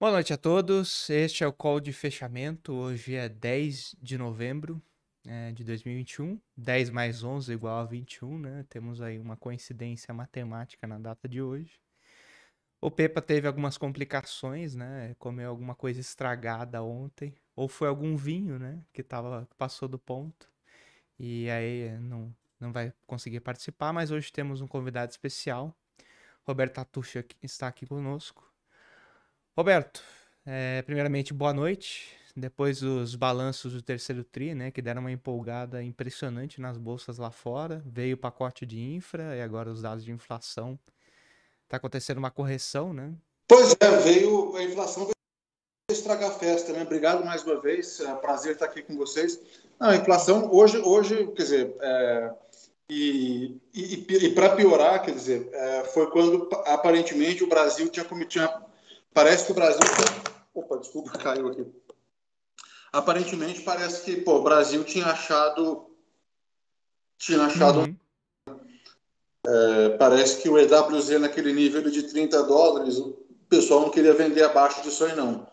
Boa noite a todos. Este é o call de fechamento. Hoje é 10 de novembro é, de 2021. 10 mais 11 igual a 21, né? Temos aí uma coincidência matemática na data de hoje. O Pepa teve algumas complicações, né? Comeu alguma coisa estragada ontem. Ou foi algum vinho, né? Que tava, passou do ponto. E aí não, não vai conseguir participar. Mas hoje temos um convidado especial. Roberto Atucha está aqui conosco. Roberto, é, primeiramente, boa noite. Depois dos balanços do terceiro TRI, né, que deram uma empolgada impressionante nas bolsas lá fora, veio o pacote de infra e agora os dados de inflação. Está acontecendo uma correção, né? Pois é, veio a inflação veio estragar a festa, né? Obrigado mais uma vez, é um prazer estar aqui com vocês. Não, a inflação hoje, hoje, quer dizer, é, e, e, e para piorar, quer dizer, é, foi quando aparentemente o Brasil tinha cometido Parece que o Brasil. Opa, desculpa, caiu aqui. Aparentemente parece que pô, o Brasil tinha achado. Tinha achado. Uhum. É, parece que o EWZ naquele nível de 30 dólares, o pessoal não queria vender abaixo disso aí, não.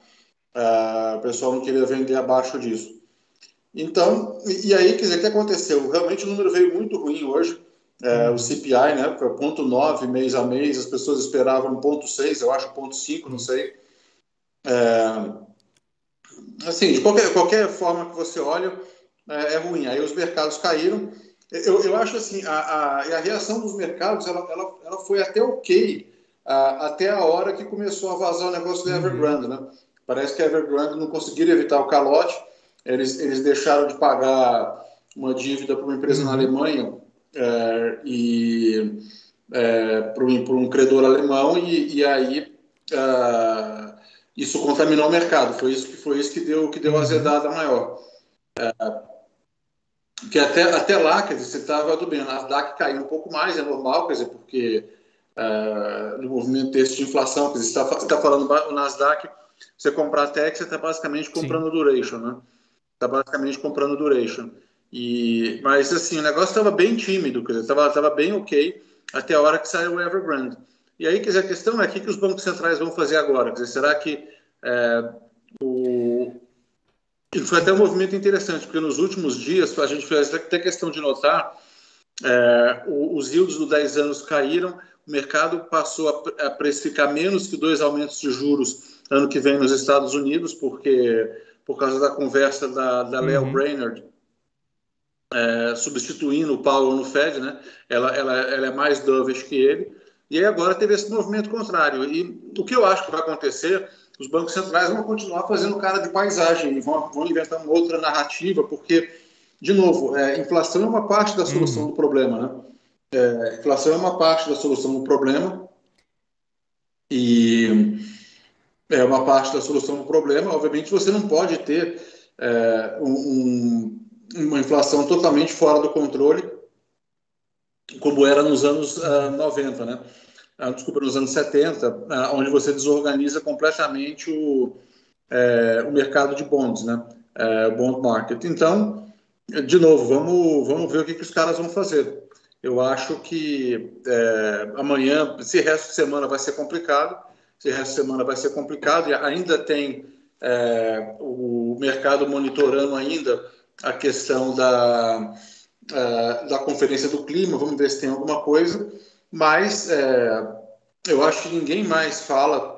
É, o pessoal não queria vender abaixo disso. Então, e, aí, quer dizer, o que aconteceu? Realmente o número veio muito ruim hoje. É, o CPI, né, foi ponto 9 mês a mês, as pessoas esperavam ponto 6, eu acho ponto 5, não sei. É, assim, de qualquer, qualquer forma que você olha, é, é ruim. Aí os mercados caíram. Eu, eu acho assim, a, a, a reação dos mercados, ela, ela, ela foi até ok, a, até a hora que começou a vazar o negócio do uhum. Evergrande, né? Parece que a Evergrande não conseguiram evitar o calote, eles, eles deixaram de pagar uma dívida para uma empresa uhum. na Alemanha, é, e é, para um, credor alemão e, e aí é, isso contaminou o mercado. Foi isso que foi isso que deu que deu a uhum. azedada maior. Que até, até lá, quer dizer, você estava do bem, a Nasdaq caiu um pouco mais, é normal, quer dizer, porque no movimento desse de inflação, quer dizer, você está tá falando o Nasdaq, você comprar a tech, você está basicamente comprando Sim. duration, né? Está basicamente comprando duration. E, mas assim, o negócio estava bem tímido, estava tava bem ok até a hora que saiu o Evergrande. E aí, quer dizer, a questão é o que, que os bancos centrais vão fazer agora? Quer dizer, será que é, o... foi até um movimento interessante, porque nos últimos dias a gente fez até questão de notar é, os yields do 10 anos caíram, o mercado passou a, precificar menos que dois aumentos de juros ano que vem nos Estados Unidos, porque por causa da conversa da, da Leo uhum. Brainerd, é, substituindo o Paulo no Fed, né? Ela, ela, ela é mais dovish que ele. E aí agora teve esse movimento contrário. E o que eu acho que vai acontecer, os bancos centrais vão continuar fazendo cara de paisagem, vão, vão inventar uma outra narrativa, porque, de novo, é, inflação é uma parte da solução uhum. do problema, né? É, inflação é uma parte da solução do problema e é uma parte da solução do problema. Obviamente, você não pode ter é, um uma inflação totalmente fora do controle, como era nos anos uh, ah, 90, né? Uh, desculpa, nos anos 70, uh, ah, onde você desorganiza completamente o, é, o mercado de bonds, né? É, o bond market. Então, de novo, vamos, vamos ver o que, que os caras vão fazer. Eu acho que é, amanhã, se resto de semana vai ser complicado, se resto de semana vai ser complicado, e ainda tem o mercado monitorando ainda a questão da, uh, da Conferência do Clima, vamos ver se tem alguma coisa, mas é, eu acho que ninguém mais fala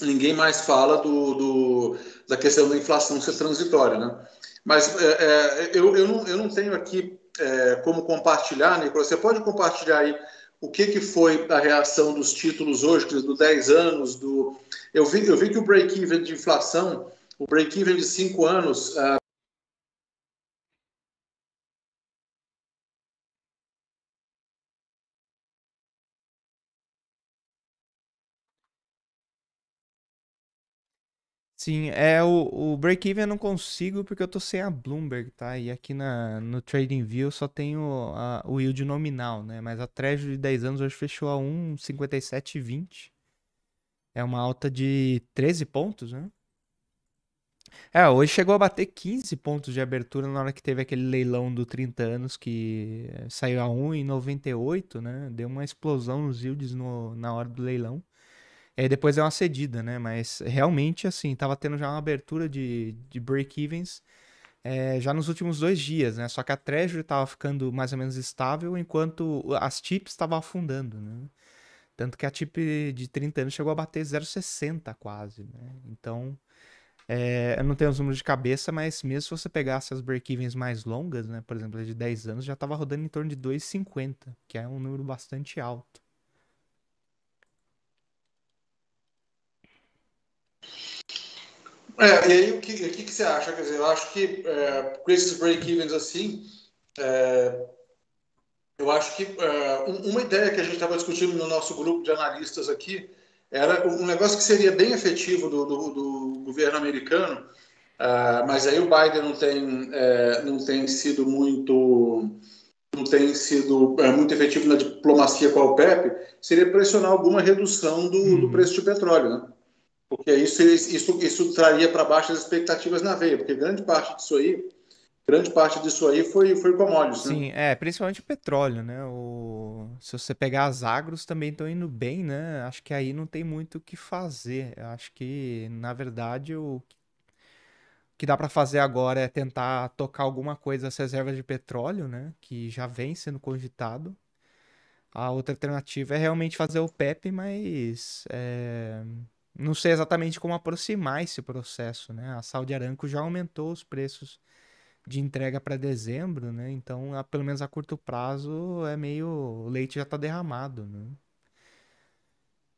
ninguém mais fala do, do, da questão da inflação ser transitória, né? Mas é, é, eu, eu, não, eu não tenho aqui é, como compartilhar, Nicolas, você pode compartilhar aí o que, que foi a reação dos títulos hoje, do 10 anos, do... Eu vi, eu vi que o break-even de inflação, o break-even de 5 anos, Sim, é o, o break-even eu não consigo porque eu tô sem a Bloomberg, tá? E aqui na, no TradingView só tenho a, o yield nominal, né? Mas a Treasury de 10 anos hoje fechou a 1,5720. É uma alta de 13 pontos, né? É, hoje chegou a bater 15 pontos de abertura na hora que teve aquele leilão do 30 anos que saiu a 1,98, né? Deu uma explosão nos yields no, na hora do leilão. E depois é uma cedida, né? Mas realmente, assim, tava tendo já uma abertura de, de break-evens é, já nos últimos dois dias, né? Só que a Treasury tava ficando mais ou menos estável, enquanto as chips estavam afundando, né? Tanto que a chip de 30 anos chegou a bater 0,60 quase, né? Então, é, eu não tenho os números de cabeça, mas mesmo se você pegasse as break-evens mais longas, né? Por exemplo, de 10 anos, já estava rodando em torno de 2,50, que é um número bastante alto. É, e aí o que, o que, que, você acha? Quer dizer, eu acho que é, com esses break-evens assim, é, eu acho que é, uma ideia que a gente estava discutindo no nosso grupo de analistas aqui era um negócio que seria bem efetivo do, do, do governo americano, uh, mas aí o Biden não tem, é, não tem sido muito não tem sido é, muito efetivo na diplomacia com a OPEP, seria pressionar alguma redução do, do uhum. preço de petróleo, né? Porque isso, isso, isso traria para baixo as expectativas na veia, porque grande parte disso aí grande parte disso aí foi, foi commodities, né? Sim, é, principalmente o petróleo, né? O... Se você pegar as agros também estão indo bem, né? Acho que aí não tem muito o que fazer. Acho que, na verdade, o que dá para fazer agora é tentar tocar alguma coisa das reservas de petróleo, né? Que já vem sendo cogitado. A outra alternativa é realmente fazer o PEP, mas é... não sei exatamente como aproximar esse processo, né? A Saudi Aramco já aumentou os preços de entrega para dezembro, né? Então, a, pelo menos a curto prazo, é meio. O leite já está derramado, né?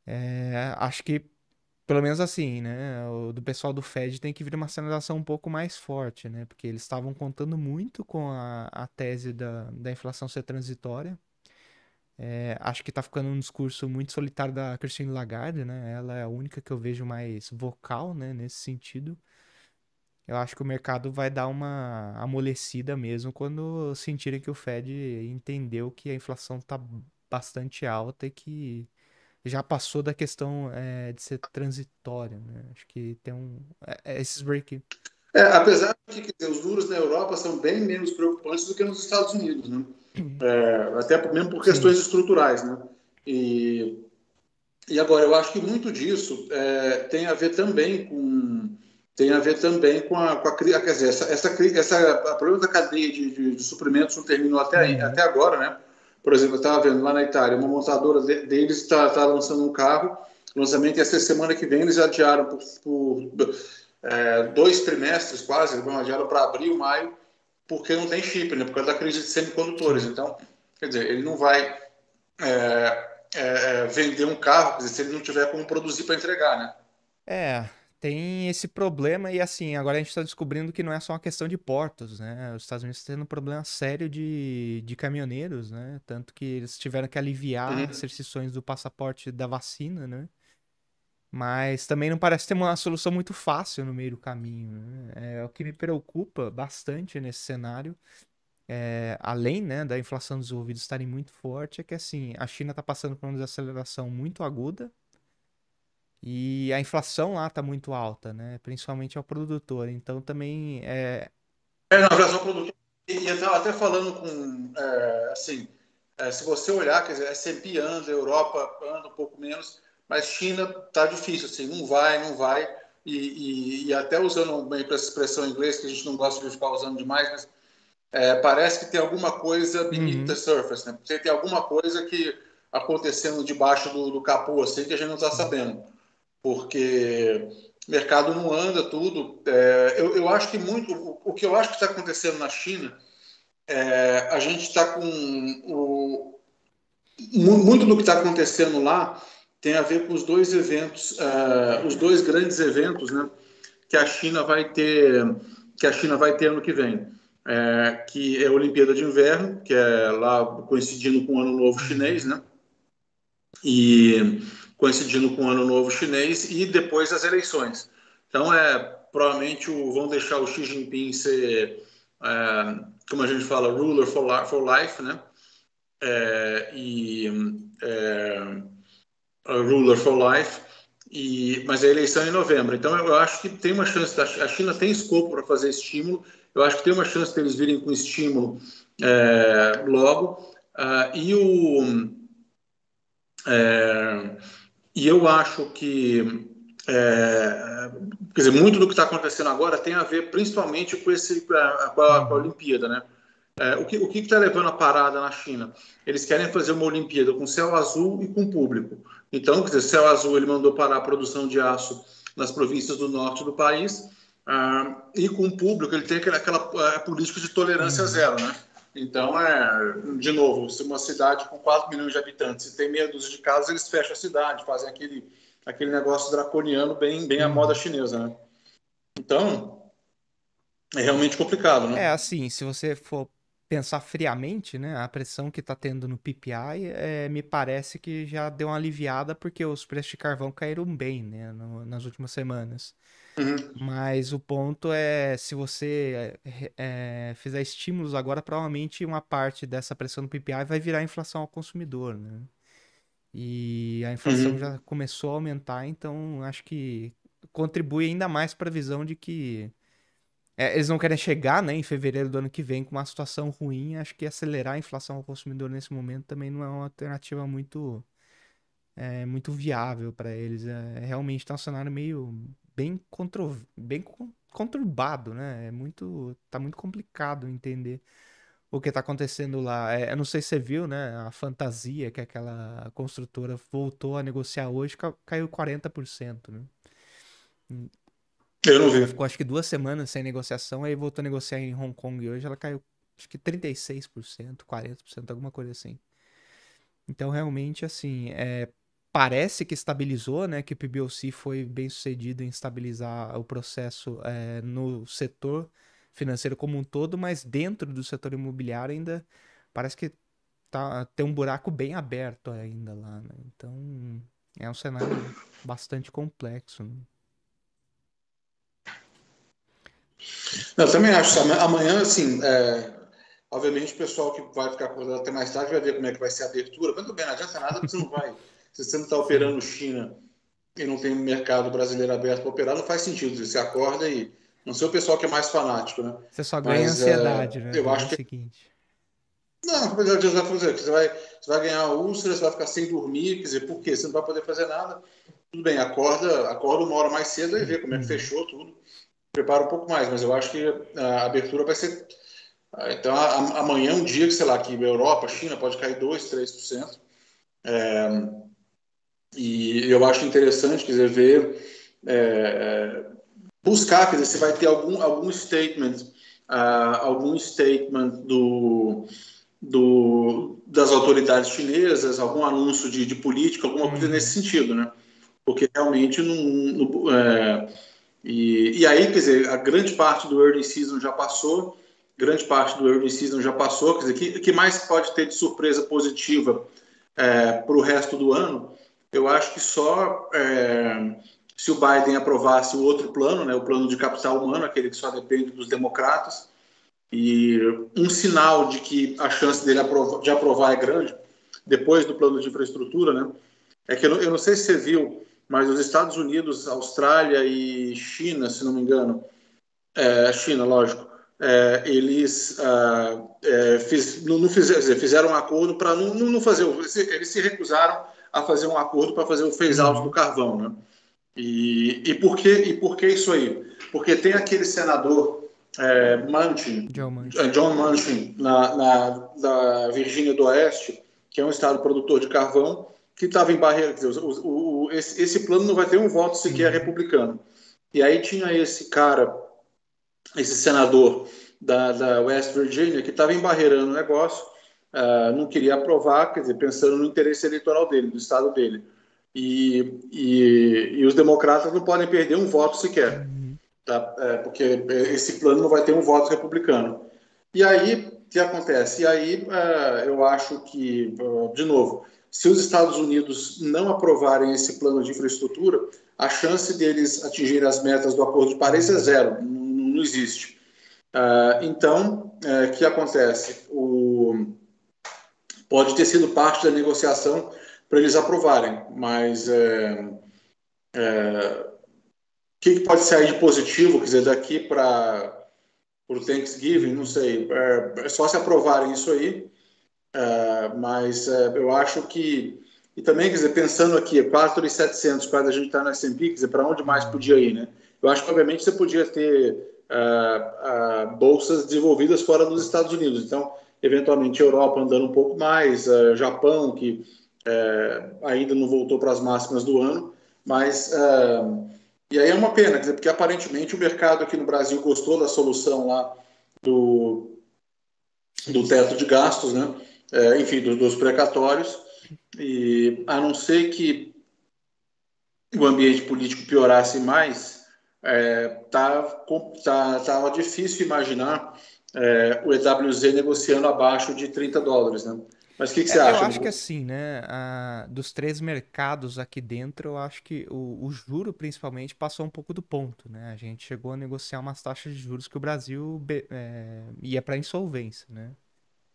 É, acho que, pelo menos assim, né? O do pessoal do Fed tem que vir uma sinalização um pouco mais forte, né? Porque eles estavam contando muito com a, a tese da, da inflação ser transitória. É, acho que está ficando um discurso muito solitário da Christine Lagarde, né? Ela é a única que eu vejo mais vocal, né? Nesse sentido eu acho que o mercado vai dar uma amolecida mesmo quando sentirem que o Fed entendeu que a inflação está bastante alta e que já passou da questão é, de ser transitória. Né? Acho que tem um. É, é esses break. É, apesar de que dizer, os juros na Europa são bem menos preocupantes do que nos Estados Unidos, né? É, até mesmo por questões Sim. estruturais, né? E, e agora, eu acho que muito disso é, tem a ver também com tem a ver também com a, com a quer dizer, essa, essa, essa a problema da cadeia de, de, de suprimentos não terminou até, uhum. até agora, né? Por exemplo, eu estava vendo lá na Itália, uma montadora de, deles está tá lançando um carro, lançamento essa semana que vem, eles adiaram por, por é, dois trimestres quase, eles vão adiaram para abril, maio, porque não tem chip, né? Por causa da crise de semicondutores. Então, quer dizer, ele não vai é, é, é vender um carro dizer, se ele não tiver como produzir para entregar, né? É, tem esse problema e assim, agora a gente está descobrindo que não é só uma questão de portos, né? Os Estados Unidos estão tendo um problema sério de, de caminhoneiros, né? Tanto que eles tiveram que aliviar uhum. as restrições do passaporte da vacina, né? Mas também não parece ter uma solução muito fácil no meio do caminho. Né? É o que me preocupa bastante nesse cenário. É, além né, da inflação dos desenvolvidos estarem muito forte, é que assim, a China está passando por uma desaceleração muito aguda e a inflação lá está muito alta, né? Principalmente ao produtor. Então também é. É, na inflação produtor. E até, até falando com. É, assim, é, se você olhar, quer dizer, S&P anda, Europa anda um pouco menos, mas China tá difícil, assim, não vai, não vai. E, e, e até usando bem para essa expressão em inglês, que a gente não gosta de ficar usando demais, mas é, parece que tem alguma coisa beneath uhum. the surface, né? Tem alguma coisa que acontecendo debaixo do, do capô, assim, que a gente não está sabendo porque o mercado não anda tudo. É, eu, eu, acho que muito, o, o, que eu acho que está acontecendo na China, é, a gente está com o, muito do que está acontecendo lá tem a ver com os dois eventos, uh, os dois grandes eventos, né, que a China vai ter, que a China vai ter ano que vem, é, que é a Olimpíada de Inverno, que é lá coincidindo com o Ano Novo Chinês, né, e coincidindo com o Ano Novo Chinês e depois as eleições. Então, é, provavelmente o, vão deixar o Xi Jinping ser, é, como a gente fala, ruler for, li for life, né? É, e é, ruler for life. E, mas a eleição é em novembro. Então, eu acho que tem uma chance. A China tem escopo para fazer estímulo. Eu acho que tem uma chance deles virem com estímulo é, logo. Uh, e o. É, e eu acho que é, quer dizer, muito do que está acontecendo agora tem a ver principalmente com, esse, com, a, com a Olimpíada, né? É, o que está levando a parada na China? Eles querem fazer uma Olimpíada com céu azul e com público. Então, quer dizer, céu azul ele mandou parar a produção de aço nas províncias do norte do país ah, e com público ele tem aquela, aquela política de tolerância zero, né? Então, é, de novo, se uma cidade com 4 milhões de habitantes tem meia dúzia de casas, eles fecham a cidade, fazem aquele, aquele negócio draconiano bem, bem à uhum. moda chinesa, né? Então, é realmente complicado, né? É, assim, se você for pensar friamente, né, a pressão que está tendo no PPI, é, me parece que já deu uma aliviada porque os preços de carvão caíram bem, né, no, nas últimas semanas. Uhum. Mas o ponto é, se você é, fizer estímulos agora, provavelmente uma parte dessa pressão no PPI vai virar inflação ao consumidor, né? E a inflação uhum. já começou a aumentar, então acho que contribui ainda mais para a visão de que é, eles não querem chegar né, em fevereiro do ano que vem com uma situação ruim. Acho que acelerar a inflação ao consumidor nesse momento também não é uma alternativa muito, é, muito viável para eles. É, realmente está um cenário meio bem, contro, bem conturbado, né? É muito, tá muito complicado entender o que está acontecendo lá. É, eu não sei se você viu, né? A fantasia que aquela construtora voltou a negociar hoje caiu 40%, né? Eu não vi. Ficou acho que duas semanas sem negociação, aí voltou a negociar em Hong Kong e hoje ela caiu acho que 36%, 40%, alguma coisa assim. Então, realmente, assim, é, parece que estabilizou, né? Que o PBOC foi bem sucedido em estabilizar o processo é, no setor financeiro como um todo, mas dentro do setor imobiliário ainda parece que tá, tem um buraco bem aberto ainda lá, né? Então é um cenário bastante complexo. Né? Eu também acho. Amanhã, assim, é, obviamente o pessoal que vai ficar acordado até mais tarde vai ver como é que vai ser a abertura. Mas bem, não adianta nada porque você não vai se você não está operando China e não tem mercado brasileiro aberto para operar, não faz sentido. Você acorda e. Não sei o pessoal que é mais fanático, né? Você só ganha Mas, ansiedade, é, né? Eu acho que. Seguinte. Não, você vai fazer. Você vai, você vai ganhar úlcera, você vai ficar sem dormir. Quer dizer, por quê? Você não vai poder fazer nada. Tudo bem, acorda, acorda uma hora mais cedo e vê como é que uhum. fechou tudo. Prepara um pouco mais, mas eu acho que a abertura vai ser. Então, amanhã é um dia que, sei lá, que Europa, China pode cair 2%, 3%. É, e eu acho interessante, quer dizer, ver, é, é, buscar, quer dizer, se vai ter algum, algum statement, uh, algum statement do, do, das autoridades chinesas, algum anúncio de, de política, alguma coisa uhum. nesse sentido, né? Porque realmente não. não é, e, e aí, quer dizer, a grande parte do early season já passou, grande parte do early season já passou, quer dizer, que, que mais pode ter de surpresa positiva é, para o resto do ano? Eu acho que só é, se o Biden aprovasse o outro plano, né, o plano de capital humano, aquele que só depende dos democratas, e um sinal de que a chance dele aprova, de aprovar é grande, depois do plano de infraestrutura, né, é que eu eu não sei se você viu, mas os Estados Unidos, Austrália e China, se não me engano, é, China, lógico, é, eles ah, é, fiz, não, não fizeram, fizeram um acordo para não, não, fazer, eles se recusaram a fazer um acordo para fazer o phase-out do carvão. Né? E, e, por que, e por que isso aí? Porque tem aquele senador é, Manchin, John Manchin, é, John Manchin na, na, na Virgínia do Oeste, que é um estado produtor de carvão, que estava em barreira. Dizer, o, o, esse, esse, plano não vai ter um voto sequer uhum. republicano. E aí tinha esse cara, esse senador da, da West Virginia, que estava embarreirando o negócio uh, não queria aprovar, quer dizer, pensando no interesse eleitoral dele, do estado dele. E, e, e os democratas não podem perder um voto sequer, uhum. tá? É, porque esse plano não vai ter um voto republicano. E aí, o que acontece? E aí, uh, eu acho que, uh, de novo, se os Estados Unidos não aprovarem esse plano de infraestrutura, a chance deles atingirem as metas do Acordo de Paris é zero, não, existe. Uh, então, o uh, que acontece? O, pode ter sido parte da negociação para eles aprovarem, mas é, é, o que, que, pode sair de positivo, quer dizer, daqui para o Thanksgiving, não sei, é, é, só se aprovarem isso aí, é, mas é, eu acho que e também, quer dizer, pensando aqui, 4,700 quando a gente está no S&P, quer dizer, para onde mais podia ir, né? Eu acho que, obviamente, você podia ter uh, uh, bolsas desenvolvidas fora dos Estados Unidos. Então, eventualmente, Europa andando um pouco mais, uh, Japão, que ainda não voltou para as máximas do ano, mas... e aí é uma pena, dizer, porque aparentemente o mercado aqui no Brasil gostou da solução lá do, do teto de gastos, né? Enfim, dos, dos precatórios, e a não ser que o ambiente político piorasse mais, é, tá, tá, tava difícil imaginar é, o EWZ negociando abaixo de 30 dólares, né? Mas o que, que você é, acha? Eu acho que assim, né? A, dos três mercados aqui dentro, eu acho que o, o, juro, principalmente, passou um pouco do ponto, né? A gente chegou a negociar umas taxas de juros que o Brasil é, ia para insolvência, né?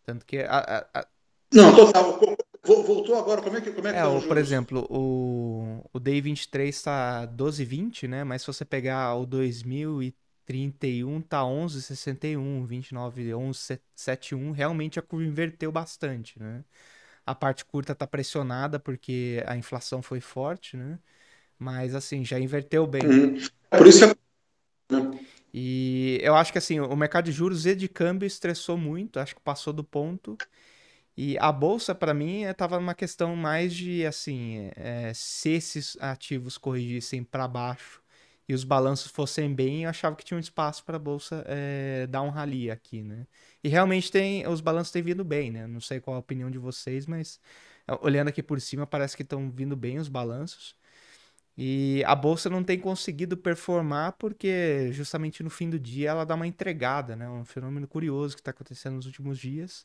Tanto que a, a, não, total. Voltou agora, como é que, como é que é, tá o, Por exemplo, o, o Day 23 está 12,20, né? Mas se você pegar o 2031, tá 11,61, 29, 11,71. Realmente a curva inverteu bastante, né? A parte curta tá pressionada porque a inflação foi forte, né? Mas assim, já inverteu bem. Uhum. Por isso que e eu acho que assim, o mercado de juros e de câmbio estressou muito, acho que passou do ponto. E a bolsa, para mim, estava eh, numa questão mais de, assim, é, se esses ativos corrigissem para baixo e os balanços fossem bem, eu achava que tinha um espaço para a bolsa é, dar um rally aqui, né? E realmente tem, os balanços têm vindo bem, né? Não sei qual a opinião de vocês, mas olhando aqui por cima, parece que estão vindo bem os balanços. E a bolsa não tem conseguido performar porque justamente no fim do dia ela dá uma entregada, né? Um fenômeno curioso que está acontecendo nos últimos dias.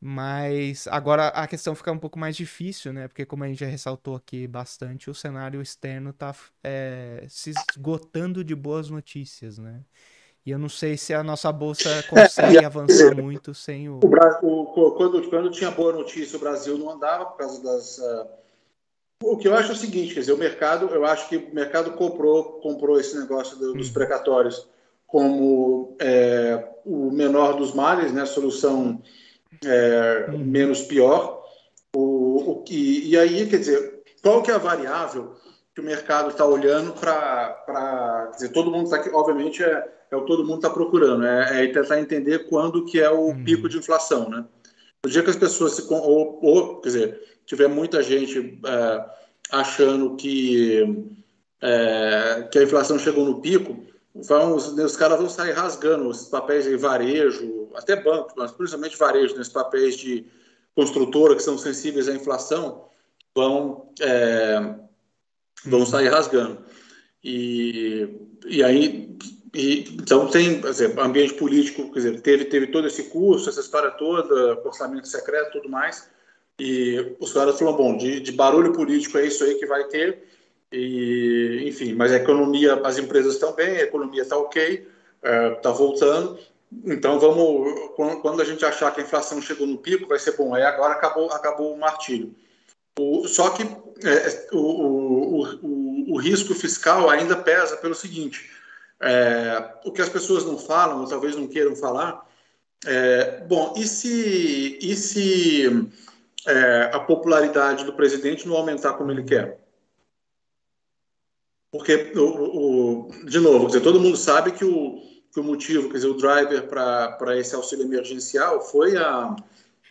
Mas agora a questão fica um pouco mais difícil, né? Porque como a gente já ressaltou aqui bastante, o cenário externo está é, se esgotando de boas notícias, né? E eu não sei se a nossa bolsa consegue é, avançar muito sem o... o, Brasil, quando, quando tinha boa notícia, o Brasil não andava por causa das... O que eu acho é o seguinte, quer dizer, o mercado, eu acho que o mercado comprou, comprou esse negócio do, dos hum. precatórios como é, o menor dos males, né? Solução é, uhum. menos pior. O, o, e, e aí, quer dizer, qual que é a variável que o mercado está olhando para. Quer dizer, todo mundo está aqui, obviamente, é, é o que todo mundo está procurando, é, é, tentar entender quando que é o uhum. pico de inflação, né? No dia que as pessoas se. Ou, ou quer dizer, tiver muita gente é, achando que, é, que a inflação chegou no pico, vão, os, os caras vão sair rasgando os papéis de varejo, até bancos, mas principalmente varejo, nesses papéis de construtora que são sensíveis à inflação, vão, é, vão sair rasgando. E, e aí, e, então tem, dizer, ambiente político, quer dizer, teve, teve todo esse curso, essa história toda, orçamento secreto tudo mais, e os caras falaram, bom, de, de barulho político é isso aí que vai ter, e, enfim, mas a economia, as empresas estão bem, a economia está ok, está é, voltando. Então vamos, quando a gente achar que a inflação chegou no pico, vai ser bom. Aí agora acabou, acabou o martírio. O, só que é, o, o, o, o, risco fiscal ainda pesa pelo seguinte: é, o que as pessoas não falam, ou talvez não queiram falar, é, bom, e se, e se é, a popularidade do presidente não aumentar como ele quer? Porque, o, o, de novo, dizer, todo mundo sabe que o, que o motivo, quer dizer, o driver para esse auxílio emergencial foi a,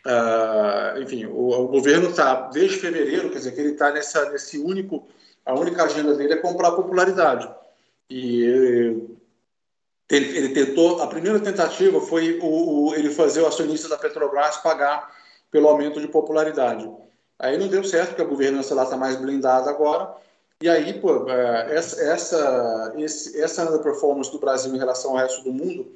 a enfim, o, o governo está desde fevereiro, quer dizer, que ele está nesse único, a única agenda dele é comprar popularidade. E ele tentou, a primeira tentativa foi o, o, ele fazer o acionista da Petrobras pagar pelo aumento de popularidade. Aí não deu certo, porque a governança lá está mais blindada agora. E aí, pô, é, essa, essa, essa underperformance do Brasil em relação ao resto do mundo,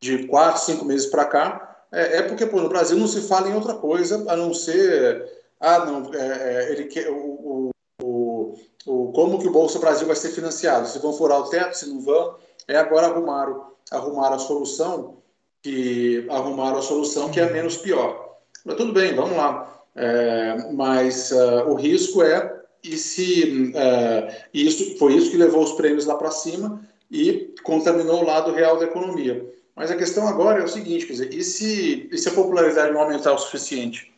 de quatro, cinco meses para cá, é, é, porque pô, no Brasil não se fala em outra coisa a não ser. Ah, não, é, é ele quer. O, o, o, como que o Bolsa Brasil vai ser financiado? Se vão furar o teto, se não vão. É agora arrumaram, arrumaram a solução que arrumaram a solução que é menos pior. Mas tudo bem, vamos lá. É, mas uh, o risco é e se uh, isso foi isso que levou os prêmios lá para cima e contaminou o lado real da economia. Mas a questão agora é o seguinte, quer dizer, e se, e se a popularidade não aumentar o suficiente?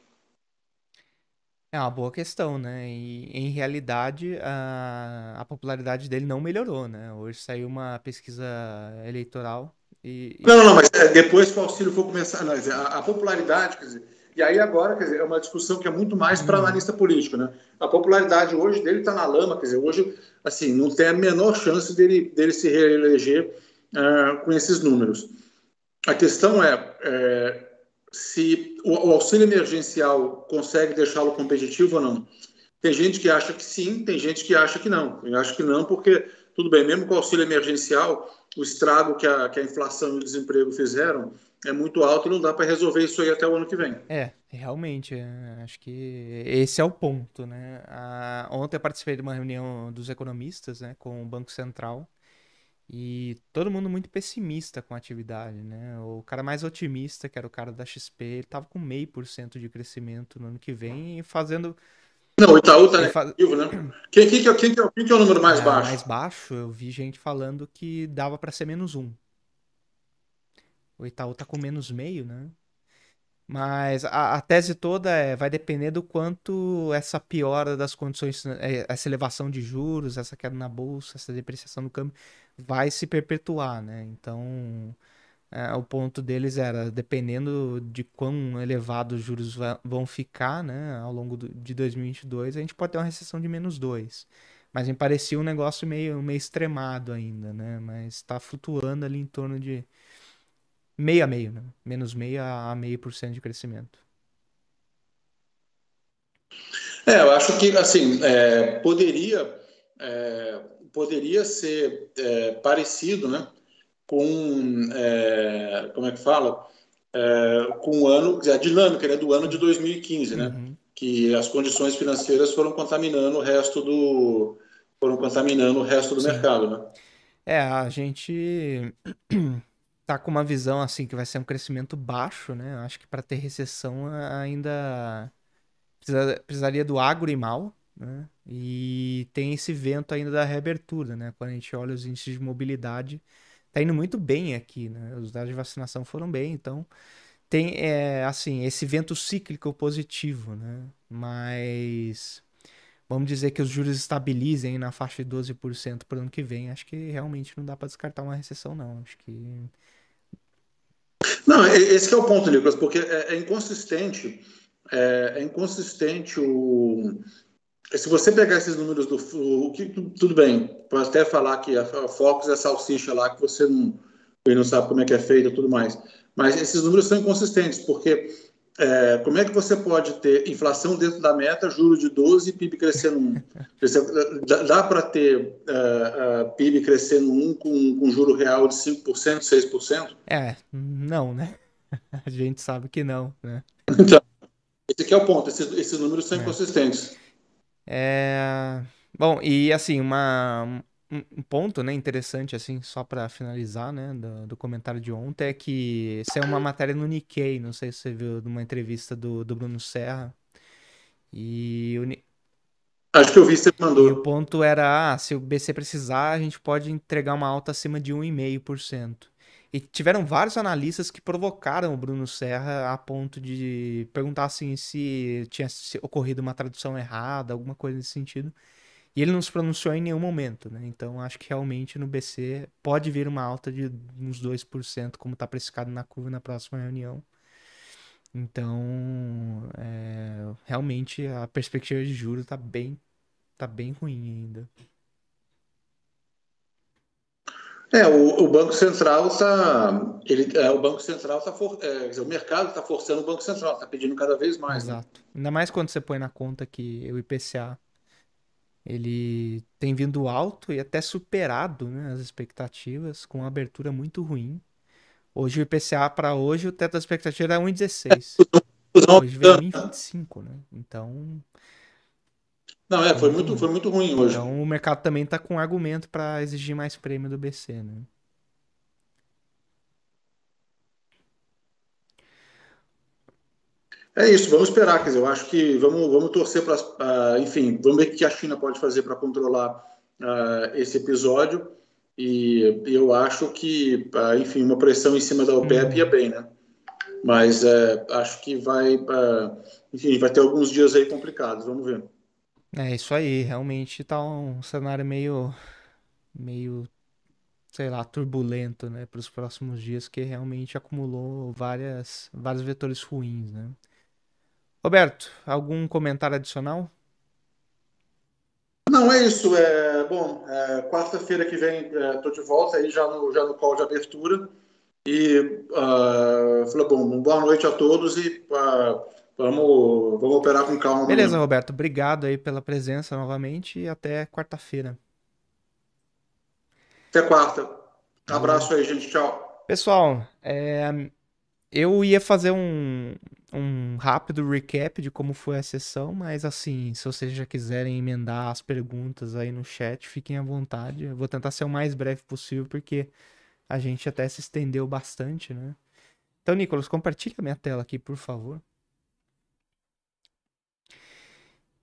É uma boa questão, né? E em realidade a, a popularidade dele não melhorou, né? Hoje saiu uma pesquisa eleitoral e. Não, não, não, mas é, depois que o auxílio for começar, não, a, a, popularidade, quer dizer, e aí agora, quer dizer, é uma discussão que é muito mais para uhum. analista político, né? A popularidade hoje dele está na lama, quer dizer, hoje, assim, não tem a menor chance dele, dele se reeleger uh, com esses números. A questão é, é se o, o auxílio emergencial consegue deixá-lo competitivo ou não. Tem gente que acha que sim, tem gente que acha que não. Eu acho que não, porque, tudo bem, mesmo com o auxílio emergencial, o estrago que a, que a inflação e o desemprego fizeram é muito alto e não dá para resolver isso aí até o ano que vem. É, realmente, é, acho que esse é o ponto, né? A, ontem eu participei de uma reunião dos economistas, né, com o Banco Central, e todo mundo muito pessimista com a atividade, né? O cara mais otimista, que era o cara da XP, ele tava com meio por cento de crescimento no ano que vem e fazendo. Não, o Itaú tá negativo, né? Quem, quem, quem, quem, quem, é o número mais é, baixo? Mais baixo, eu vi gente falando que dava para ser menos um. O Itaú tá com menos meio, né? Mas a, a, tese toda é, vai depender do quanto essa piora das condições, é, essa elevação de juros, essa queda na bolsa, essa depreciação do câmbio, vai se perpetuar, né? Então, é, o ponto deles era, dependendo de quão elevados os juros vão ficar, né, ao longo do, de 2022, a gente pode ter uma recessão de menos 2. Mas me parecia um negócio meio, meio extremado ainda, né? Mas está flutuando ali em torno de meio a meio, né? Menos meio a meio por cento de crescimento. É, eu acho que, assim, é, poderia... É poderia ser é, parecido, né, com é, como é que fala, é, com o ano, a dinâmica né, do ano de 2015, né, uhum. que as condições financeiras foram contaminando o resto do foram contaminando o resto do Sim. mercado, né? É, a gente tá com uma visão assim que vai ser um crescimento baixo, né? Acho que para ter recessão ainda precisa, precisaria do agro e mal, né? E tem esse vento ainda da reabertura, né? Quando a gente olha os índices de mobilidade, tá indo muito bem aqui, né? Os dados de vacinação foram bem, então tem, é, assim, esse vento cíclico positivo, né? Mas vamos dizer que os juros estabilizem na faixa de 12% para o ano que vem, acho que realmente não dá para descartar uma recessão, não. Acho que. Não, esse é o ponto, Nicolas, porque é, é inconsistente. É, é inconsistente o, se você pegar esses números do o que tudo bem, pode até falar que a Focus é salsicha lá que você não, não sabe como é que é feita e tudo mais, mas esses números são inconsistentes porque é, como é que você pode ter inflação dentro da meta, juros de 12 e PIB crescendo 1? dá, dá para ter uh, uh, PIB crescendo 1 com, com juro real de 5%, 6%? É, não, né? A gente sabe que não, né? Então, esse aqui é o ponto, esses, esses números são é. inconsistentes. É... Bom, e assim, uma, um ponto né, interessante, assim, só para finalizar, né, do, do, comentário de ontem, é que isso é uma matéria no Nikkei, não sei se você viu, numa entrevista do, do Bruno Serra. E o... Acho que eu vi, você mandou. E o ponto era, ah, se o BC precisar, a gente pode entregar uma alta acima de 1,5%. E tiveram vários analistas que provocaram o Bruno Serra a ponto de perguntar assim se tinha ocorrido uma tradução errada, alguma coisa nesse sentido. E ele não se pronunciou em nenhum momento, né? Então acho que realmente no BC pode vir uma alta de uns 2%, como está precificado na curva na próxima reunião. Então, é, realmente a perspectiva de juros está bem, tá bem ruim ainda. É, o, o Banco Central está. Ele, é, o Banco Central está. É, dizer, o mercado está forçando o Banco Central, está pedindo cada vez mais. Né? Exato. Né? Ainda mais quando você põe na conta que o IPCA ele tem vindo alto e até superado né, as expectativas, com uma abertura muito ruim. Hoje o IPCA para hoje, o teto da expectativa era 1,16. Hoje veio 1,25, né? Então não, é, foi muito, foi muito ruim hoje. Então o mercado também está com argumento para exigir mais prêmio do BC, né? É isso, vamos esperar, quer dizer, eu acho que vamos, vamos torcer para, uh, enfim, vamos ver o que a China pode fazer para controlar uh, esse episódio e eu acho que, uh, enfim, uma pressão em cima da OPEP uhum. ia bem, né? Mas uh, acho que vai, enfim, vai ter alguns dias aí complicados, vamos ver. É isso aí, realmente tá um cenário meio, meio, sei lá, turbulento, né, para os próximos dias, que realmente acumulou várias, vários vetores ruins, né. Roberto, algum comentário adicional? Não, é isso. É, bom, é, quarta-feira que vem estou é, de volta aí já no, já no call de abertura. E uh, falei, bom, boa noite a todos e uh, vamos, vamos operar com calma. Beleza, Roberto. Obrigado aí pela presença novamente e até quarta-feira. Até quarta. Abraço aí, gente. Tchau. Pessoal, é, eu ia fazer um, um rápido recap de como foi a sessão, mas assim, se vocês já quiserem emendar as perguntas aí no chat, fiquem à vontade. Eu vou tentar ser o mais breve possível, porque a gente até se estendeu bastante, né? Então, Nicolas, compartilha minha tela aqui, por favor.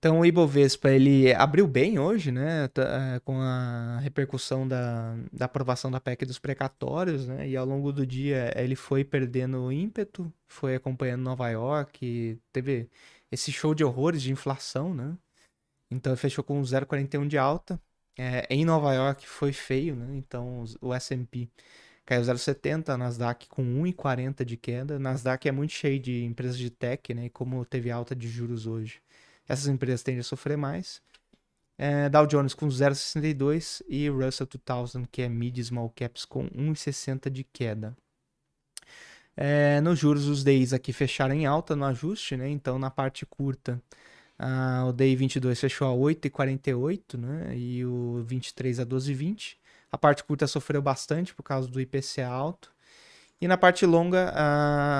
Então o Ibovespa ele abriu bem hoje, né, eh, com a repercussão da, da aprovação da PEC dos precatórios, né, e ao longo do dia ele foi perdendo ímpeto, foi acompanhando Nova York, teve esse show de horrores de inflação, né, então fechou com 0,41 de alta. É, em Nova York foi feio, né, então o S&P caiu 0,70, Nasdaq com 1,40 de queda. Nasdaq é muito cheio de empresas de tech, né, e como teve alta de juros hoje essas empresas tendem a sofrer mais. É, Dow Jones com 0,62 e Russell 2000, que é mid small caps, com 1,60 de queda. É, nos juros, os DIs aqui fecharam em alta no ajuste, né? Então, na parte curta, a, o DI 22 fechou a 8,48, né? E o 23 a 12,20. A parte curta sofreu bastante por causa do IPCA alto. E na parte longa,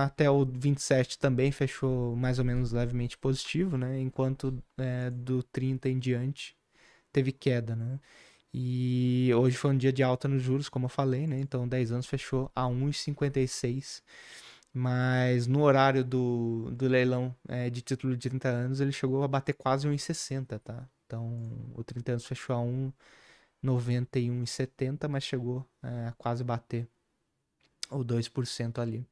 até o 27 também fechou mais ou menos levemente positivo, né? Enquanto é, do 30 em diante teve queda, né? E hoje foi um dia de alta nos juros, como eu falei, né? Então 10 anos fechou a 1,56. Mas no horário do, do leilão é, de título de 30 anos, ele chegou a bater quase 1,60, tá? Então o 30 anos fechou a 1,91,70, mas chegou é, a quase bater ou 2% ali.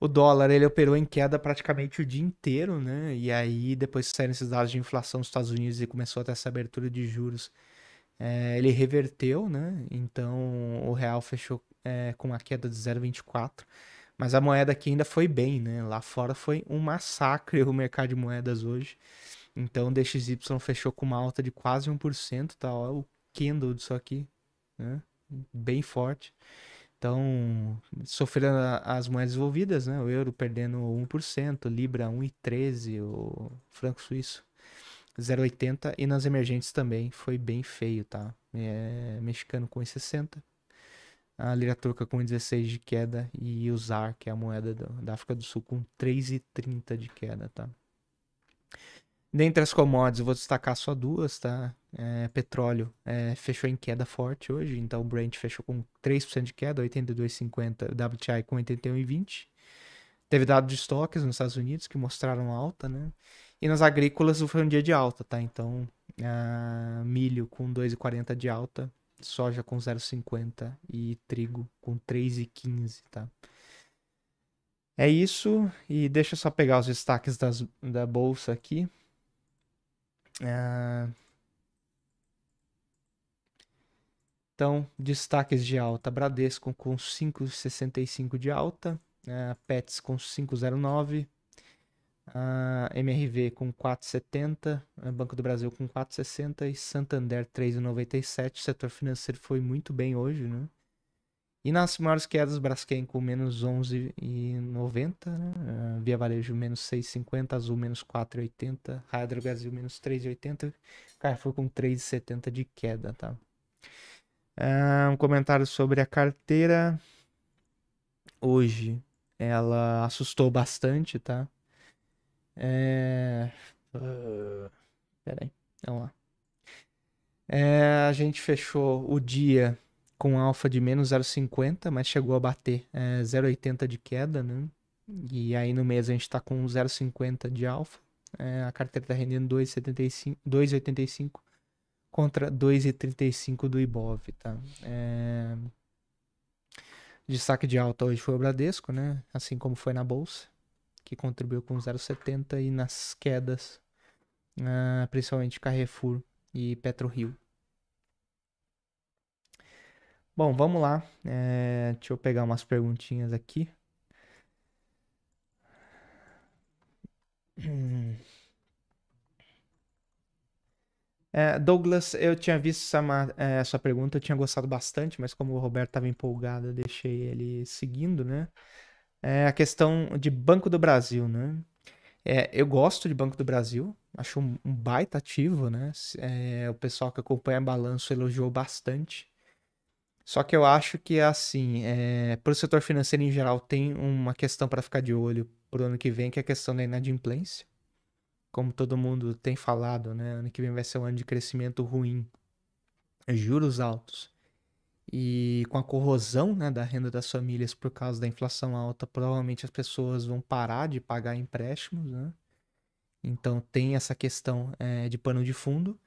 O dólar ele operou em queda praticamente o dia inteiro, né? E aí, depois que saíram esses dados de inflação nos Estados Unidos e começou a ter essa abertura de juros, é, ele reverteu, né? Então o real fechou é, com uma queda de 0,24. Mas a moeda aqui ainda foi bem, né? Lá fora foi um massacre o mercado de moedas hoje. Então o DXY fechou com uma alta de quase 1%, tá? Olha o candle disso aqui, né? Bem forte. Então, sofreram as moedas envolvidas, né? O euro perdendo 1%, Libra 1,13%, o franco suíço 0,80% e nas emergentes também foi bem feio, tá? É, mexicano com 1,60%, a lira turca com 1,16% de queda e o ZAR, que é a moeda do, da África do Sul, com 3,30% de queda, tá? Dentre as commodities, vou destacar só duas, tá? É, petróleo é, fechou em queda forte hoje, então o Brent fechou com 3% de queda, 82,50, o WTI com 81,20. Teve dados de estoques nos Estados Unidos que mostraram alta, né? E nas agrícolas foi um dia de alta, tá? Então, milho com 2,40 de alta, soja com 0,50 e trigo com 3,15, tá? É isso, e deixa eu só pegar os destaques das, da bolsa aqui. É... Então, destaques de alta: Bradesco com 5,65 de alta, é, Pets com 5,09, a MRV com 4,70, Banco do Brasil com 4,60 e Santander 3,97. O setor financeiro foi muito bem hoje, né? E nas maiores quedas, Braskem com menos 11,90, né? Uh, Via Varejo menos 6,50, Azul menos 4,80, Hydro Brasil menos 3,80, Carrefour com 3,70 de queda, tá? Uh, um comentário sobre a carteira. Hoje ela assustou bastante, tá? É... Uh... Vamos lá. É, a gente fechou o dia com alfa de menos 0,50, mas chegou a bater é, 0,80 de queda, né? E aí no mês a gente está com 0,50 de alfa. É, a carteira está rendendo 2,85 contra 2,35 do Ibov, tá? É... Destaque de alta hoje foi o Bradesco, né? Assim como foi na bolsa, que contribuiu com 0,70 e nas quedas, uh, principalmente Carrefour e PetroRio. Bom, vamos lá. É, deixa eu pegar umas perguntinhas aqui. É, Douglas, eu tinha visto essa, é, essa pergunta, eu tinha gostado bastante, mas como o Roberto estava empolgado, eu deixei ele seguindo, né? É a questão de Banco do Brasil, né? É, eu gosto de Banco do Brasil, acho um, um baita ativo, né? É, o pessoal que acompanha balanço elogiou bastante. Só que eu acho que, assim, é, para o setor financeiro em geral, tem uma questão para ficar de olho para o ano que vem, que é a questão da inadimplência. Como todo mundo tem falado, né? Ano que vem vai ser um ano de crescimento ruim, juros altos. E com a corrosão né, da renda das famílias por causa da inflação alta, provavelmente as pessoas vão parar de pagar empréstimos, né? Então tem essa questão é, de pano de fundo.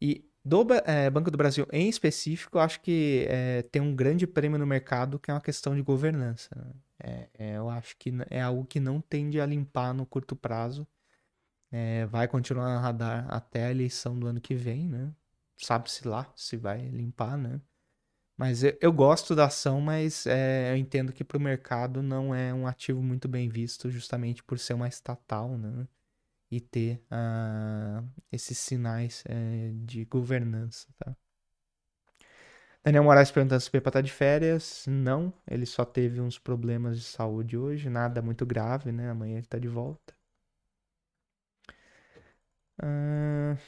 E do é, Banco do Brasil em específico, acho que é, tem um grande prêmio no mercado que é uma questão de governança. Né? É, é, eu acho que é algo que não tende a limpar no curto prazo. É, vai continuar a radar até a eleição do ano que vem, né? Sabe-se lá se vai limpar, né? Mas eu, eu gosto da ação, mas é, eu entendo que para o mercado não é um ativo muito bem visto, justamente por ser uma estatal, né? E ter uh, esses sinais uh, de governança, tá? Daniel Moraes perguntando se o Pepa tá de férias. Não, ele só teve uns problemas de saúde hoje, nada muito grave, né? Amanhã ele tá de volta. Uh,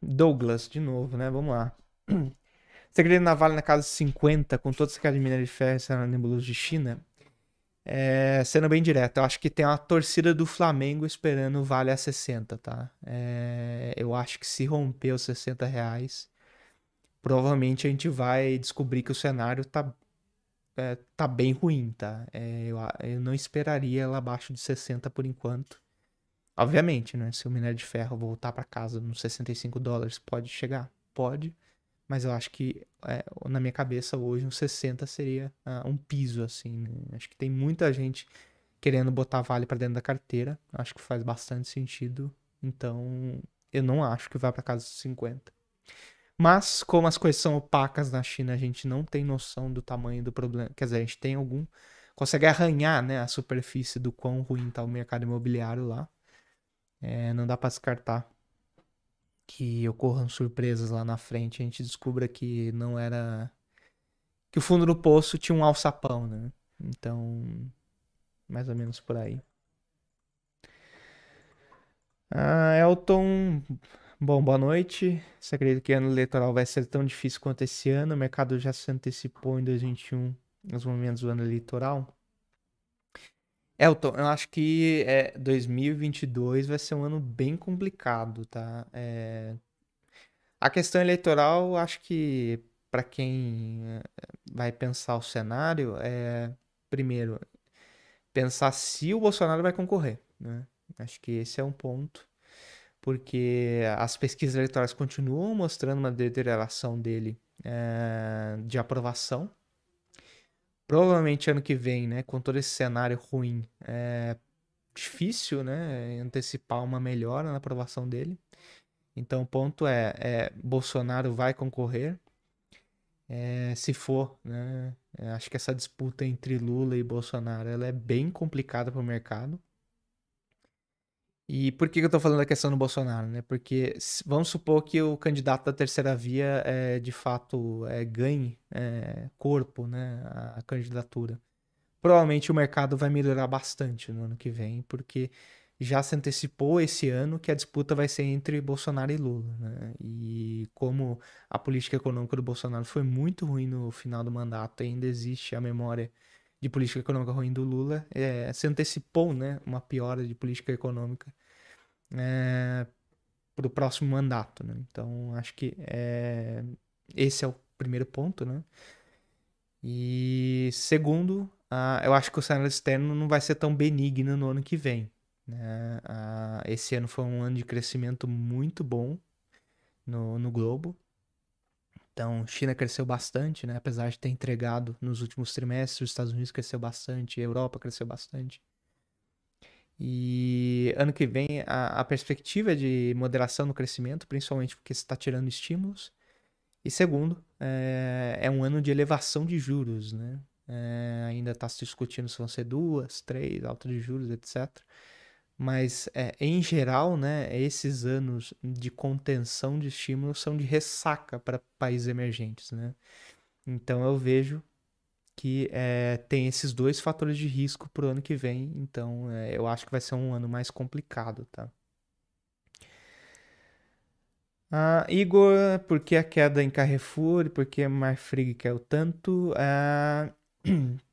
Douglas, de novo, né? Vamos lá. Segredo Naval na casa 50, com toda essa de minério de ferro na nebulosa de China. É, sendo bem direto, eu acho que tem uma torcida do Flamengo esperando o Vale a 60, tá? É, eu acho que se romper os 60 reais, provavelmente a gente vai descobrir que o cenário tá, é, tá bem ruim, tá? É, eu, eu não esperaria ela abaixo de 60 por enquanto. Obviamente, né? Se o minério de ferro voltar para casa nos 65 dólares, pode chegar? Pode. Mas eu acho que, é, na minha cabeça, hoje, um 60 seria uh, um piso, assim. Né? Acho que tem muita gente querendo botar vale para dentro da carteira. Acho que faz bastante sentido. Então, eu não acho que vá para casa dos 50. Mas, como as coisas são opacas na China, a gente não tem noção do tamanho do problema. Quer dizer, a gente tem algum. consegue arranhar né, a superfície do quão ruim está o mercado imobiliário lá. É, não dá para descartar que ocorram surpresas lá na frente, a gente descubra que não era. que o fundo do poço tinha um alçapão, né? Então, mais ou menos por aí. Ah, Elton, bom, boa noite. Você acredita que ano eleitoral vai ser tão difícil quanto esse ano? O mercado já se antecipou em 2021, nos momentos do ano eleitoral? Elton, eu acho que é, 2022 vai ser um ano bem complicado, tá? É... A questão eleitoral, acho que para quem é, vai pensar o cenário, é primeiro pensar se o Bolsonaro vai concorrer, né? Acho que esse é um ponto, porque as pesquisas eleitorais continuam mostrando uma deterioração dele é, de aprovação provavelmente ano que vem, né, com todo esse cenário ruim, é difícil, né, antecipar uma melhora na aprovação dele. Então, o ponto é, é Bolsonaro vai concorrer. É, se for, né, é, acho que essa disputa entre Lula e Bolsonaro ela é bem complicada para o mercado. E por que, eu estou falando da questão do Bolsonaro, né? Porque vamos supor que o candidato da terceira via é, de fato é, ganhe é, corpo, né? A, a, candidatura. Provavelmente o mercado vai melhorar bastante no ano que vem, porque já se antecipou esse ano que a disputa vai ser entre Bolsonaro e Lula, né? E como a política econômica do Bolsonaro foi muito ruim no final do mandato, ainda existe a memória de política econômica ruim do Lula, é, se antecipou né, uma piora de política econômica é, para o próximo mandato. Né? Então, acho que é, esse é o primeiro ponto. Né? E segundo, eu acho que o cenário externo não vai ser tão benigno no ano que vem. Né? esse ano foi um ano de crescimento muito bom no, no globo. Então, China cresceu bastante, né? apesar de ter entregado nos últimos trimestres, os Estados Unidos cresceu bastante, a Europa cresceu bastante. E ano que vem a, a perspectiva de moderação no crescimento, principalmente porque está tirando estímulos. E segundo, é, é, um ano de elevação de juros, né? É, ainda está se discutindo se vão ser duas, três, alta de juros, etc. Mas, é, em geral, né, esses anos de contenção de estímulos são de ressaca para países emergentes, né? Então eu vejo que é, tem esses dois fatores de risco para o ano que vem. Então é, eu acho que vai ser um ano mais complicado, tá? Ah, Igor, por que a queda em Carrefour? Por que Marfrig o tanto? Ah,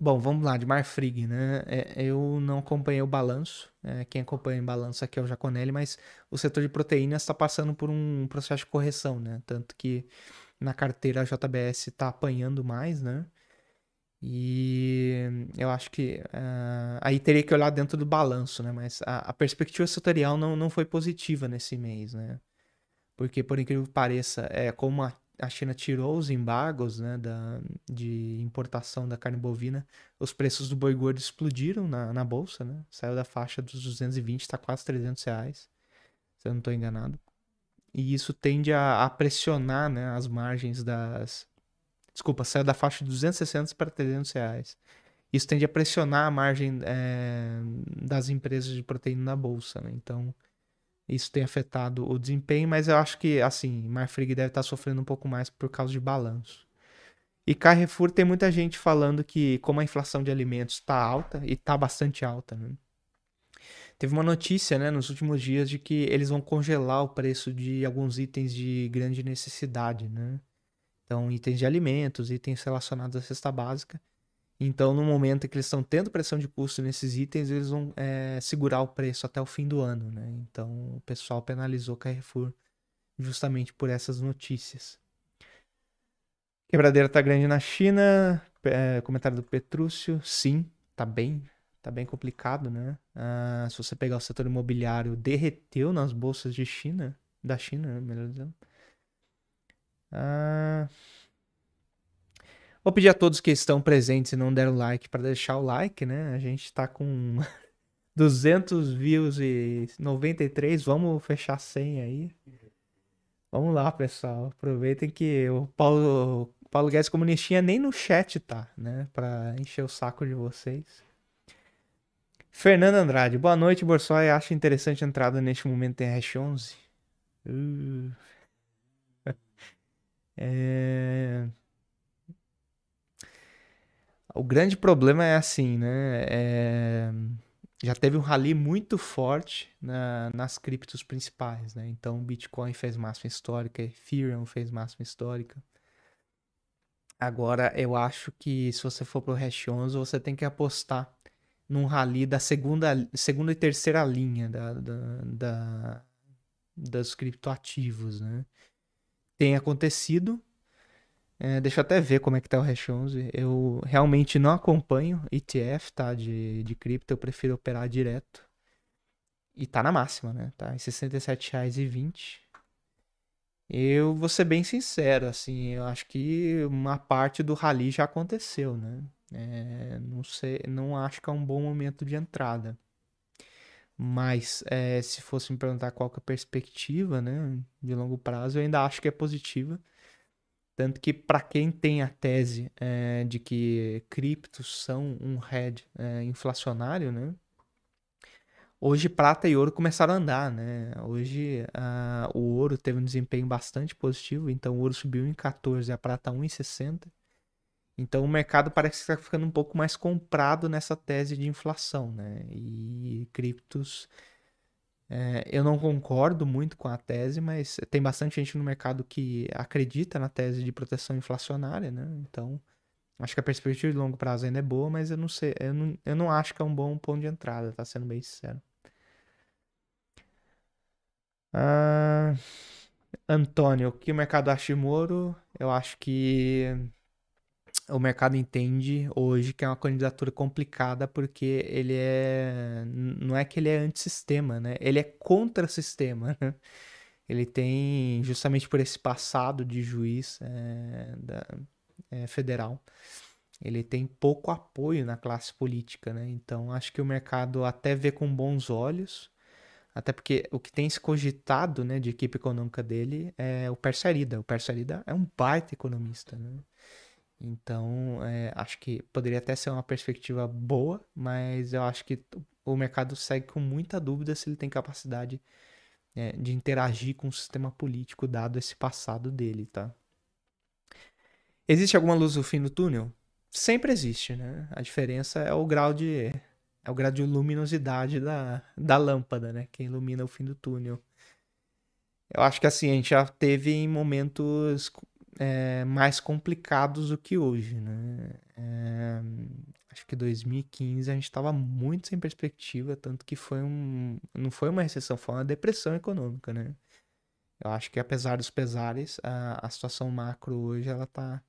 bom, vamos lá, de Marfrig, né? É, eu não acompanhei o balanço. É, quem acompanha o balanço aqui é o Jaconelli, mas o setor de proteínas está passando por um processo de correção, né? Tanto que na carteira a JBS está apanhando mais, né? E eu acho que uh, aí teria que olhar dentro do balanço, né? Mas a, a, perspectiva setorial não, não foi positiva nesse mês, né? Porque, por incrível que pareça, é, como a, a China tirou os embargos né, da, de importação da carne bovina, os preços do boi gordo explodiram na, na bolsa, né? Saiu da faixa dos 220, está quase 300 reais, se eu não estou enganado. E isso tende a, a pressionar né, as margens das. Desculpa, saiu da faixa de 260 para 300 reais. Isso tende a pressionar a margem é, das empresas de proteína na bolsa. Né? Então, isso tem afetado o desempenho, mas eu acho que, assim, Marfrig deve estar sofrendo um pouco mais por causa de balanço. E Carrefour tem muita gente falando que, como a inflação de alimentos está alta, e está bastante alta, né? Teve uma notícia, né, nos últimos dias de que eles vão congelar o preço de alguns itens de grande necessidade, né? Então, itens de alimentos, itens relacionados à cesta básica. Então, no momento em que eles estão tendo pressão de custo nesses itens, eles vão é, segurar o preço até o fim do ano, né? Então, o pessoal penalizou Carrefour justamente por essas notícias. Quebradeira tá grande na China. É, comentário do Petrúcio. Sim, tá bem tá bem complicado, né? Ah, se você pegar o setor imobiliário, derreteu nas bolsas de China, da China, né? melhor dizendo. Ah, vou pedir a todos que estão presentes e não deram like para deixar o like, né? A gente tá com 200 views e 93, vamos fechar 100 aí. Vamos lá, pessoal. Aproveitem que o Paulo, Paulo Guedes Comunistinha nem no chat tá, né? Pra encher o saco de vocês. Fernando Andrade, boa noite, Borsoi. Acho interessante a entrada neste momento em Hash 11. Uh. é... O grande problema é assim, né? É... Já teve um rally muito forte na, nas criptos principais, né? Então, Bitcoin fez máxima histórica, Ethereum fez máxima histórica. Agora, eu acho que se você for pro Hash 11, você tem que apostar num rally da segunda, segunda e terceira linha da, da, da dos criptoativos, né? Tem acontecido. É, deixa eu até ver como é que tá o Hash 11. Eu realmente não acompanho ETF, tá? De, de cripto, eu prefiro operar direto. E tá na máxima, né? Tá em R$ 67,20. Eu vou ser bem sincero, assim, eu acho que uma parte do rally já aconteceu, né? É, não sei, não acho que é um bom momento de entrada. Mas é, se fosse me perguntar qual é a perspectiva, né, de longo prazo, eu ainda acho que é positiva. Tanto que para quem tem a tese é, de que criptos são um hedge é, inflacionário, né, hoje prata e ouro começaram a andar, né? Hoje o ouro teve um desempenho bastante positivo, então o ouro subiu em 14 a prata 1,60. Então o mercado parece que está ficando um pouco mais comprado nessa tese de inflação, né? E criptos. É, eu não concordo muito com a tese, mas tem bastante gente no mercado que acredita na tese de proteção inflacionária, né? Então, acho que a perspectiva de longo prazo ainda é boa, mas eu não sei, eu não, eu não acho que é um bom ponto de entrada, tá sendo bem sincero. Ah, Antônio, o que o mercado acha de Moro? Eu acho que o mercado entende hoje que é uma candidatura complicada porque ele é. Não é que ele é antissistema, né? Ele é contra-sistema. Né? Ele tem, justamente por esse passado de juiz é, da, é, federal, ele tem pouco apoio na classe política, né? Então acho que o mercado até vê com bons olhos, até porque o que tem se cogitado, né, de equipe econômica dele é o Persarida. O Persarida é um baita economista, né? Então, é, acho que poderia até ser uma perspectiva boa, mas eu acho que o mercado segue com muita dúvida se ele tem capacidade é, de interagir com o sistema político, dado esse passado dele, tá? Existe alguma luz no fim do túnel? Sempre existe, né? A diferença é o grau de é o grau de luminosidade da, da lâmpada, né? Que ilumina o fim do túnel. Eu acho que assim, a gente já teve em momentos é, mais complicados do que hoje, né? É, acho que 2015 a gente estava muito sem perspectiva, tanto que foi um, não foi uma recessão, foi uma depressão econômica, né? Eu acho que apesar dos pesares, a, a situação macro hoje ela tá,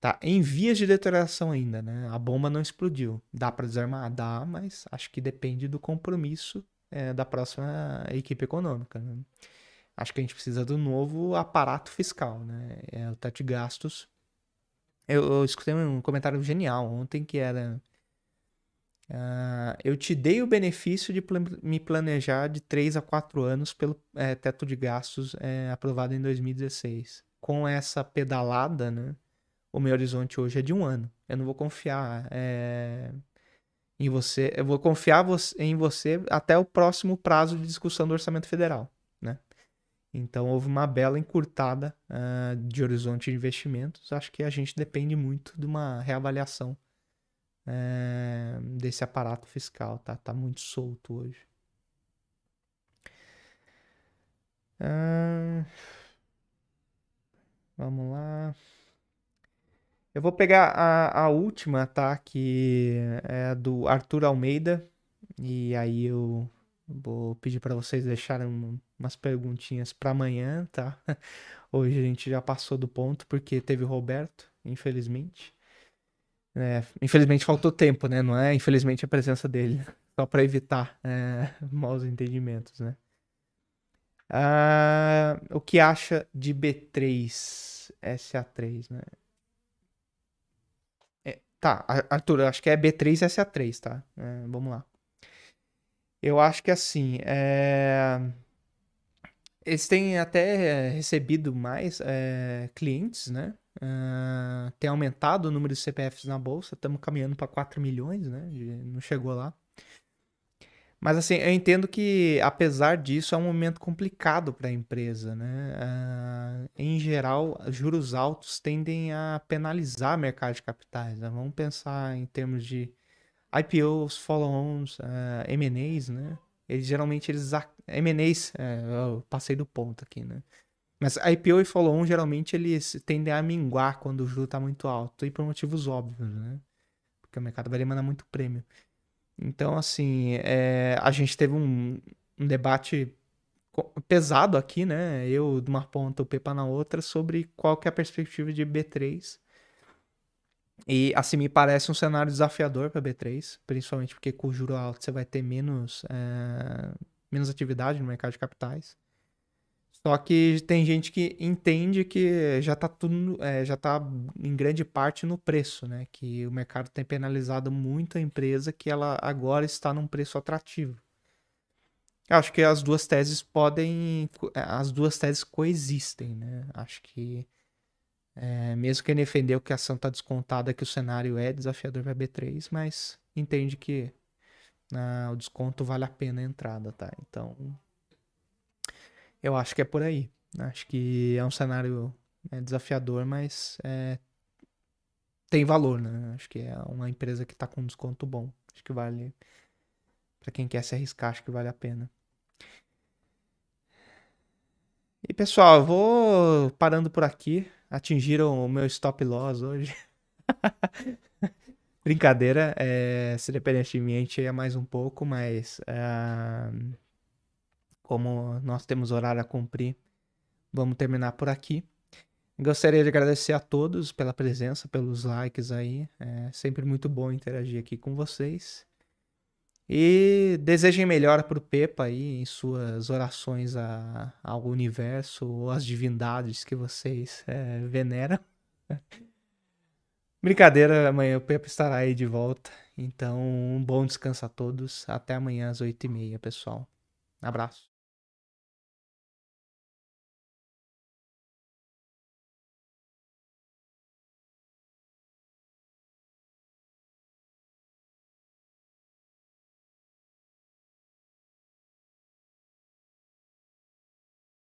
tá em vias de deterioração ainda, né? A bomba não explodiu. Dá para desarmar? Dá, mas acho que depende do compromisso é, da próxima equipe econômica, né? Acho que a gente precisa do novo aparato fiscal, né? É o teto de gastos. Eu, eu escutei um comentário genial ontem que era. Uh, eu te dei o benefício de me planejar de 3 a 4 anos pelo é, teto de gastos é, aprovado em 2016. Com essa pedalada, né, o meu horizonte hoje é de um ano. Eu não vou confiar é, em você. Eu vou confiar em você até o próximo prazo de discussão do orçamento federal. Então houve uma bela encurtada uh, de horizonte de investimentos. Acho que a gente depende muito de uma reavaliação uh, desse aparato fiscal, tá? Tá muito solto hoje. Uh, vamos lá. Eu vou pegar a, a última, tá? Que é do Arthur Almeida. E aí eu Vou pedir para vocês deixarem umas perguntinhas para amanhã, tá? Hoje a gente já passou do ponto porque teve o Roberto, infelizmente. É, infelizmente faltou tempo, né? Não é infelizmente a presença dele, só para evitar é, maus entendimentos, né? Ah, o que acha de B3, SA3, né? É, tá, Arthur, acho que é B3 SA3, tá? É, vamos lá. Eu acho que assim, é... eles têm até recebido mais é, clientes, né? Uh, tem aumentado o número de CPFs na bolsa, estamos caminhando para 4 milhões, né? Não chegou lá. Mas assim, eu entendo que apesar disso é um momento complicado para a empresa, né? Uh, em geral, juros altos tendem a penalizar o mercado de capitais. Né? Vamos pensar em termos de IPOs, follow-ons, uh, eh, M&As, né? Eles geralmente eles M&As, é, eu passei do ponto aqui, né? Mas IPO e follow-on geralmente eles tendem a minguar quando o juro está muito alto e por motivos óbvios, né? Porque o mercado vai demandar muito prêmio. Então, assim, é, a gente teve um, um debate pesado aqui, né? Eu de uma ponta, o Pepa na outra, sobre qual que é a perspectiva de B3 e assim me parece um cenário desafiador para B3, principalmente porque com o juro alto você vai ter menos, é, menos atividade no mercado de capitais. Só que tem gente que entende que já está tudo, é, já tá em grande parte no preço, né? Que o mercado tem penalizado muito a empresa que ela agora está num preço atrativo. Eu acho que as duas teses podem, as duas teses coexistem, né? Acho que é, mesmo quem defendeu que a ação está descontada, que o cenário é desafiador para B3, mas entende que ah, o desconto vale a pena a entrada, tá? Então, eu acho que é por aí. Acho que é um cenário é, desafiador, mas é, tem valor, né? Acho que é uma empresa que está com um desconto bom. Acho que vale. Para quem quer se arriscar, acho que vale a pena. E pessoal, eu vou parando por aqui atingiram o meu stop loss hoje. Brincadeira, é, se dependesse de mim, a gente ia mais um pouco, mas é, como nós temos horário a cumprir, vamos terminar por aqui. Gostaria de agradecer a todos pela presença, pelos likes aí. É sempre muito bom interagir aqui com vocês. E desejem melhor para o Pepa aí em suas orações a, ao universo ou às divindades que vocês é, veneram. Brincadeira, amanhã o Pepe estará aí de volta. Então, um bom descanso a todos. Até amanhã às 8h30, pessoal. Abraço.